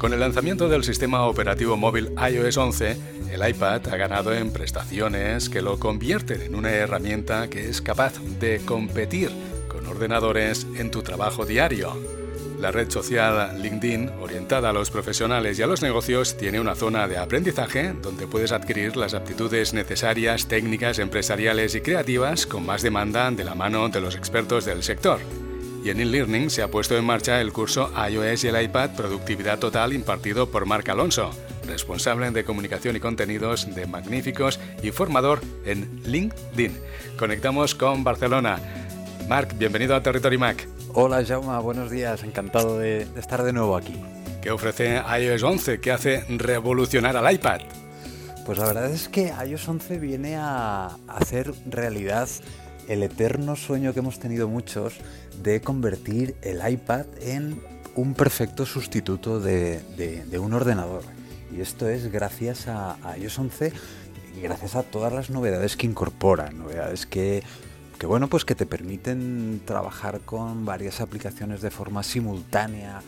Con el lanzamiento del sistema operativo móvil iOS 11, el iPad ha ganado en prestaciones que lo convierten en una herramienta que es capaz de competir con ordenadores en tu trabajo diario. La red social LinkedIn, orientada a los profesionales y a los negocios, tiene una zona de aprendizaje donde puedes adquirir las aptitudes necesarias, técnicas, empresariales y creativas con más demanda de la mano de los expertos del sector. Y en eLearning se ha puesto en marcha el curso iOS y el iPad Productividad Total impartido por Marc Alonso, responsable de comunicación y contenidos de Magníficos y formador en LinkedIn. Conectamos con Barcelona. Marc, bienvenido a Territory Mac. Hola Jauma, buenos días, encantado de, estar de nuevo aquí. ¿Qué ofrece iOS 11? ¿Qué hace revolucionar al iPad? Pues la verdad es que iOS 11 viene a hacer realidad el eterno sueño que hemos tenido muchos de convertir el iPad en un perfecto sustituto de, un ordenador. Y esto es gracias a, iOS 11 y gracias a todas las novedades que incorpora, novedades que que bueno, pues que te permiten trabajar con varias aplicaciones de forma simultánea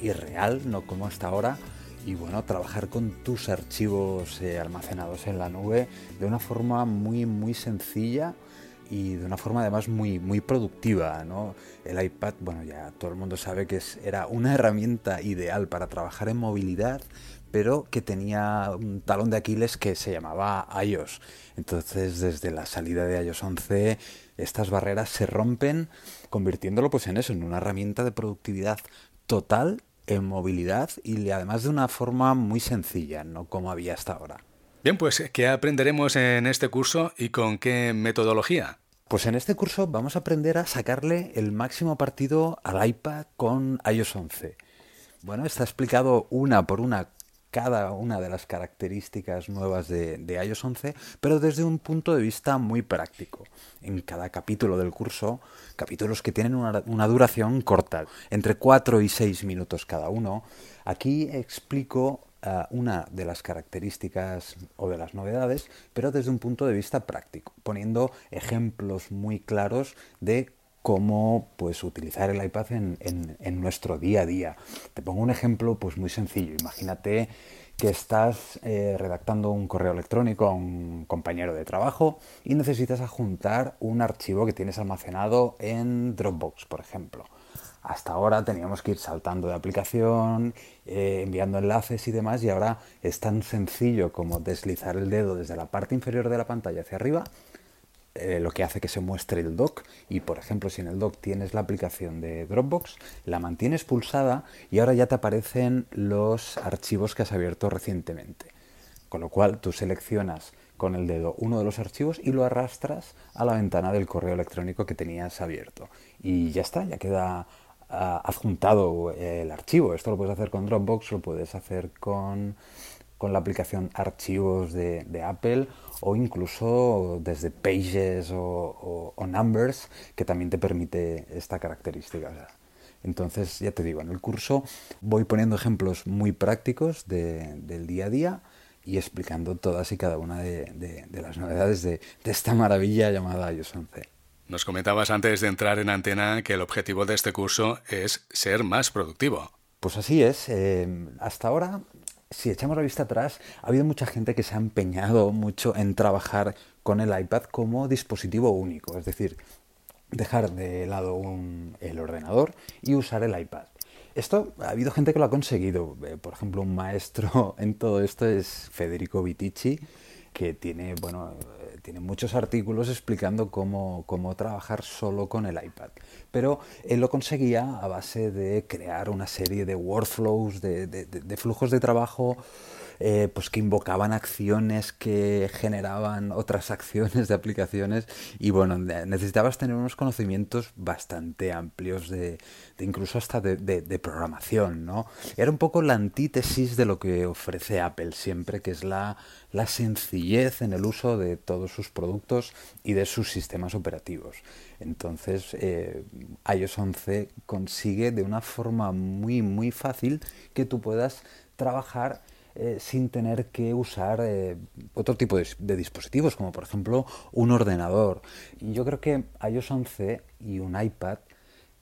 y real, no como hasta ahora, y bueno, trabajar con tus archivos eh, almacenados en la nube de una forma muy muy sencilla y de una forma además muy muy productiva, ¿no? El iPad, bueno, ya todo el mundo sabe que es, era una herramienta ideal para trabajar en movilidad, pero que tenía un talón de Aquiles que se llamaba iOS. Entonces, desde la salida de iOS 11 estas barreras se rompen convirtiéndolo pues en eso, en una herramienta de productividad total en movilidad y además de una forma muy sencilla, no como había hasta ahora. Bien, pues ¿qué aprenderemos en este curso y con qué metodología? Pues en este curso vamos a aprender a sacarle el máximo partido al iPad con iOS 11. Bueno, está explicado una por una cada una de las características nuevas de, iOS 11, pero desde un punto de vista muy práctico. En cada capítulo del curso, capítulos que tienen una, duración corta, entre 4 y 6 minutos cada uno, aquí explico una de las características o de las novedades, pero desde un punto de vista práctico, poniendo ejemplos muy claros de cómo pues, utilizar el iPad en, nuestro día a día. Te pongo un ejemplo pues, muy sencillo. Imagínate que estás eh, redactando un correo electrónico a un compañero de trabajo y necesitas adjuntar un archivo que tienes almacenado en Dropbox, por ejemplo. Hasta ahora teníamos que ir saltando de aplicación, eh, enviando enlaces y demás, y ahora es tan sencillo como deslizar el dedo desde la parte inferior de la pantalla hacia arriba eh, lo que hace que se muestre el dock y por ejemplo si en el dock tienes la aplicación de Dropbox, la mantienes pulsada y ahora ya te aparecen los archivos que has abierto recientemente. Con lo cual tú seleccionas con el dedo uno de los archivos y lo arrastras a la ventana del correo electrónico que tenías abierto. Y ya está, ya queda adjuntado el archivo. Esto lo puedes hacer con Dropbox, lo puedes hacer con con la aplicación Archivos de, Apple o incluso desde Pages o, Numbers, que también te permite esta característica. entonces, ya te digo, en el curso voy poniendo ejemplos muy prácticos del día a día y explicando todas y cada una de, las novedades de, esta maravilla llamada iOS 11. Nos comentabas antes de entrar en antena que el objetivo de este curso es ser más productivo. Pues así es. Eh, hasta ahora si echamos la vista atrás, ha habido mucha gente que se ha empeñado mucho en trabajar con el iPad como dispositivo único, es decir, dejar de lado el ordenador y usar el iPad. Esto ha habido gente que lo ha conseguido. Eh, por ejemplo, un maestro en todo esto es Federico Vitici, que tiene, bueno, eh, tiene muchos artículos explicando cómo, cómo, trabajar solo con el iPad. Pero él lo conseguía a base de crear una serie de workflows, de, de, de flujos de trabajo eh, pues que invocaban acciones que generaban otras acciones de aplicaciones y bueno, necesitabas tener unos conocimientos bastante amplios de, incluso hasta de, programación, ¿no? Era un poco la antítesis de lo que ofrece Apple siempre, que es la, la sencillez en el uso de todos sus productos y de sus sistemas operativos. Entonces, eh, iOS 11 consigue de una forma muy, muy fácil que tú puedas trabajar eh, sin tener que usar eh, otro tipo de, dispositivos, como por ejemplo un ordenador. Yo creo que iOS 11 y un iPad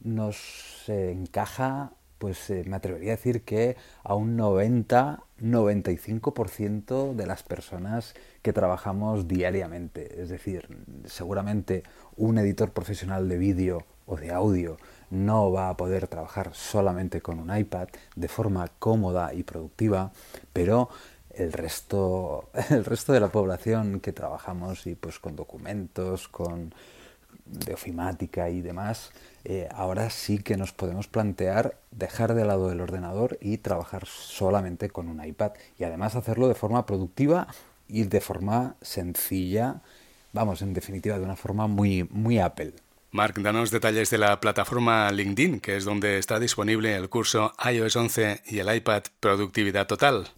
nos encaja pues eh, me atrevería a decir que a un 90-95% de las personas que trabajamos diariamente. Es decir, seguramente un editor profesional de vídeo o de audio no va a poder trabajar solamente con un iPad de forma cómoda y productiva, pero el resto, el resto de la población que trabajamos y pues con documentos, con de ofimática y demás, eh, ahora sí que nos podemos plantear dejar de lado el ordenador y trabajar solamente con un iPad y además hacerlo de forma productiva y de forma sencilla, vamos, en definitiva, de una forma muy, muy Apple. Mark, danos detalles de la plataforma LinkedIn, que es donde está disponible el curso iOS 11 y el iPad Productividad Total.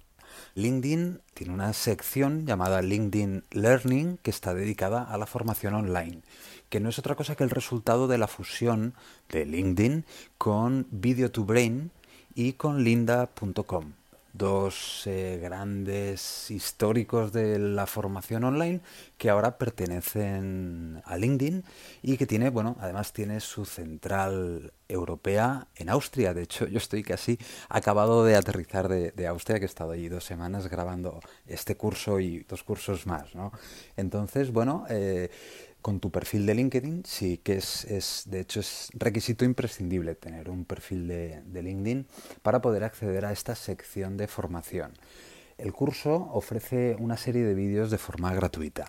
LinkedIn tiene una sección llamada LinkedIn Learning que está dedicada a la formación online que no es otra cosa que el resultado de la fusión de LinkedIn con Video to Brain y con linda.com, dos eh, grandes históricos de la formación online que ahora pertenecen a LinkedIn y que tiene, bueno, además tiene su central europea en Austria. De hecho, yo estoy casi acabado de aterrizar de, Austria, que he estado allí dos semanas grabando este curso y dos cursos más, ¿no? Entonces, bueno, eh, con tu perfil de LinkedIn, sí que es, es, de hecho, es requisito imprescindible tener un perfil de, LinkedIn para poder acceder a esta sección de formación. El curso ofrece una serie de vídeos de forma gratuita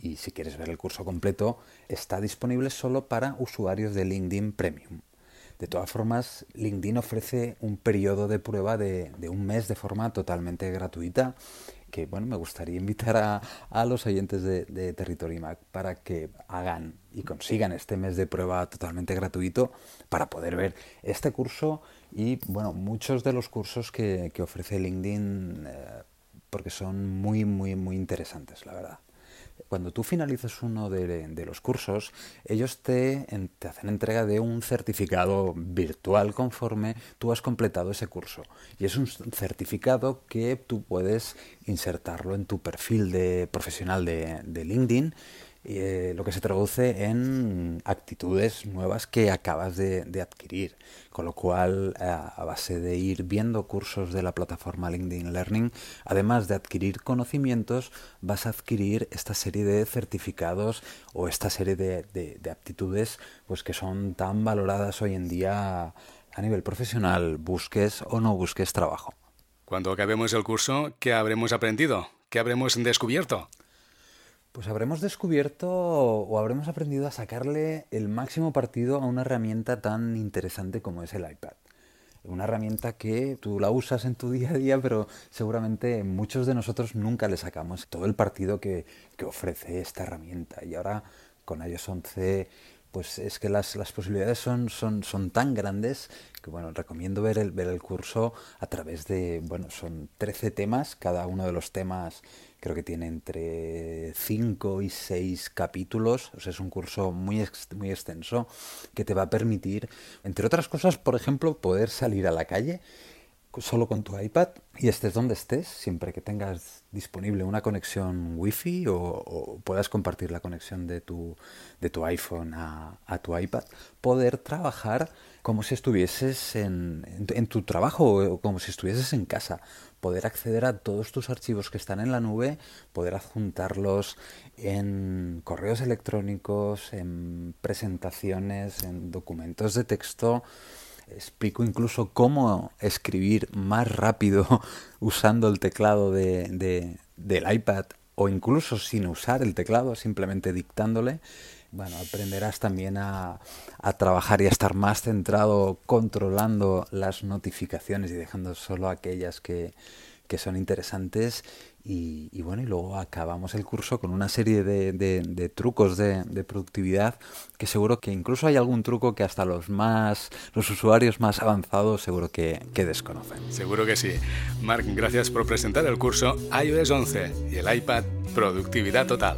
y si quieres ver el curso completo está disponible solo para usuarios de LinkedIn Premium. De todas formas, LinkedIn ofrece un periodo de prueba de un mes de forma totalmente gratuita que bueno, me gustaría invitar a, los oyentes de, de Territory Mac para que hagan y consigan este mes de prueba totalmente gratuito para poder ver este curso y bueno, muchos de los cursos que, ofrece LinkedIn eh, porque son muy, muy, muy interesantes, la verdad cuando tú finalizas uno de, los cursos, ellos te, hacen entrega de un certificado virtual conforme tú has completado ese curso. Y es un certificado que tú puedes insertarlo en tu perfil de profesional de LinkedIn eh, lo que se traduce en actitudes nuevas que acabas de, adquirir. Con lo cual, eh, a base de ir viendo cursos de la plataforma LinkedIn Learning, además de adquirir conocimientos, vas a adquirir esta serie de certificados o esta serie de, de aptitudes pues que son tan valoradas hoy en día a nivel profesional, busques o no busques trabajo. Cuando acabemos el curso, ¿qué habremos aprendido? ¿Qué habremos descubierto? Pues habremos descubierto o habremos aprendido a sacarle el máximo partido a una herramienta tan interesante como es el iPad. Una herramienta que tú la usas en tu día a día, pero seguramente muchos de nosotros nunca le sacamos todo el partido que, ofrece esta herramienta. Y ahora con iOS 11 pues es que las, las posibilidades son, son, son, tan grandes que bueno, recomiendo ver el, ver el curso a través de, bueno, son 13 temas, cada uno de los temas creo que tiene entre 5 y 6 capítulos, o sea, es un curso muy, muy extenso que te va a permitir, entre otras cosas, por ejemplo, poder salir a la calle solo con tu iPad y estés donde estés, siempre que tengas disponible una conexión Wi-Fi o, puedas compartir la conexión de tu, de tu iPhone a, tu iPad, poder trabajar como si estuvieses en, en, tu trabajo o como si estuvieses en casa, poder acceder a todos tus archivos que están en la nube, poder adjuntarlos en correos electrónicos, en presentaciones, en documentos de texto. Explico incluso cómo escribir más rápido usando el teclado de, de, del iPad o incluso sin usar el teclado, simplemente dictándole. Bueno, aprenderás también a, trabajar y a estar más centrado controlando las notificaciones y dejando solo aquellas que, son interesantes y, bueno y luego acabamos el curso con una serie de, trucos de, productividad que seguro que incluso hay algún truco que hasta los más los usuarios más avanzados seguro que, que desconocen. Seguro que sí. Mark gracias por presentar el curso iOS 11 y el iPad Productividad Total.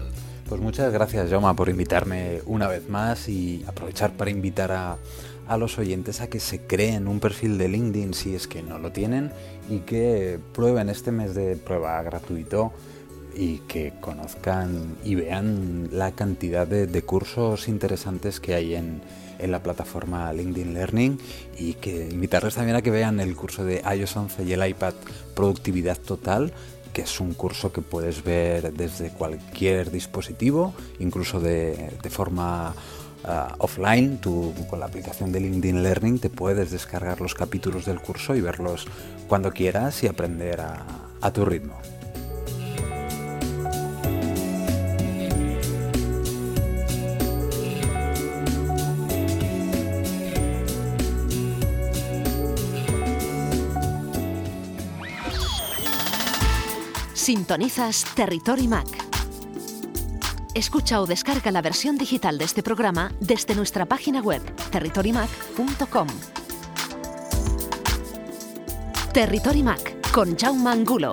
Pues muchas gracias, Joma, por invitarme una vez más y aprovechar para invitar a, a los oyentes a que se creen un perfil de LinkedIn si es que no lo tienen y que prueben este mes de prueba gratuito y que conozcan y vean la cantidad de, de cursos interesantes que hay en, en la plataforma LinkedIn Learning y que invitarles también a que vean el curso de iOS 11 y el iPad Productividad Total que es un curso que puedes ver desde cualquier dispositivo, incluso de, de forma uh, offline. Tú con la aplicación de LinkedIn Learning te puedes descargar los capítulos del curso y verlos cuando quieras y aprender a, a tu ritmo. Sintonizas Territory Mac. Escucha o descarga la versión digital de este programa desde nuestra página web territorymac.com. Territory Mac con Jaume Angulo.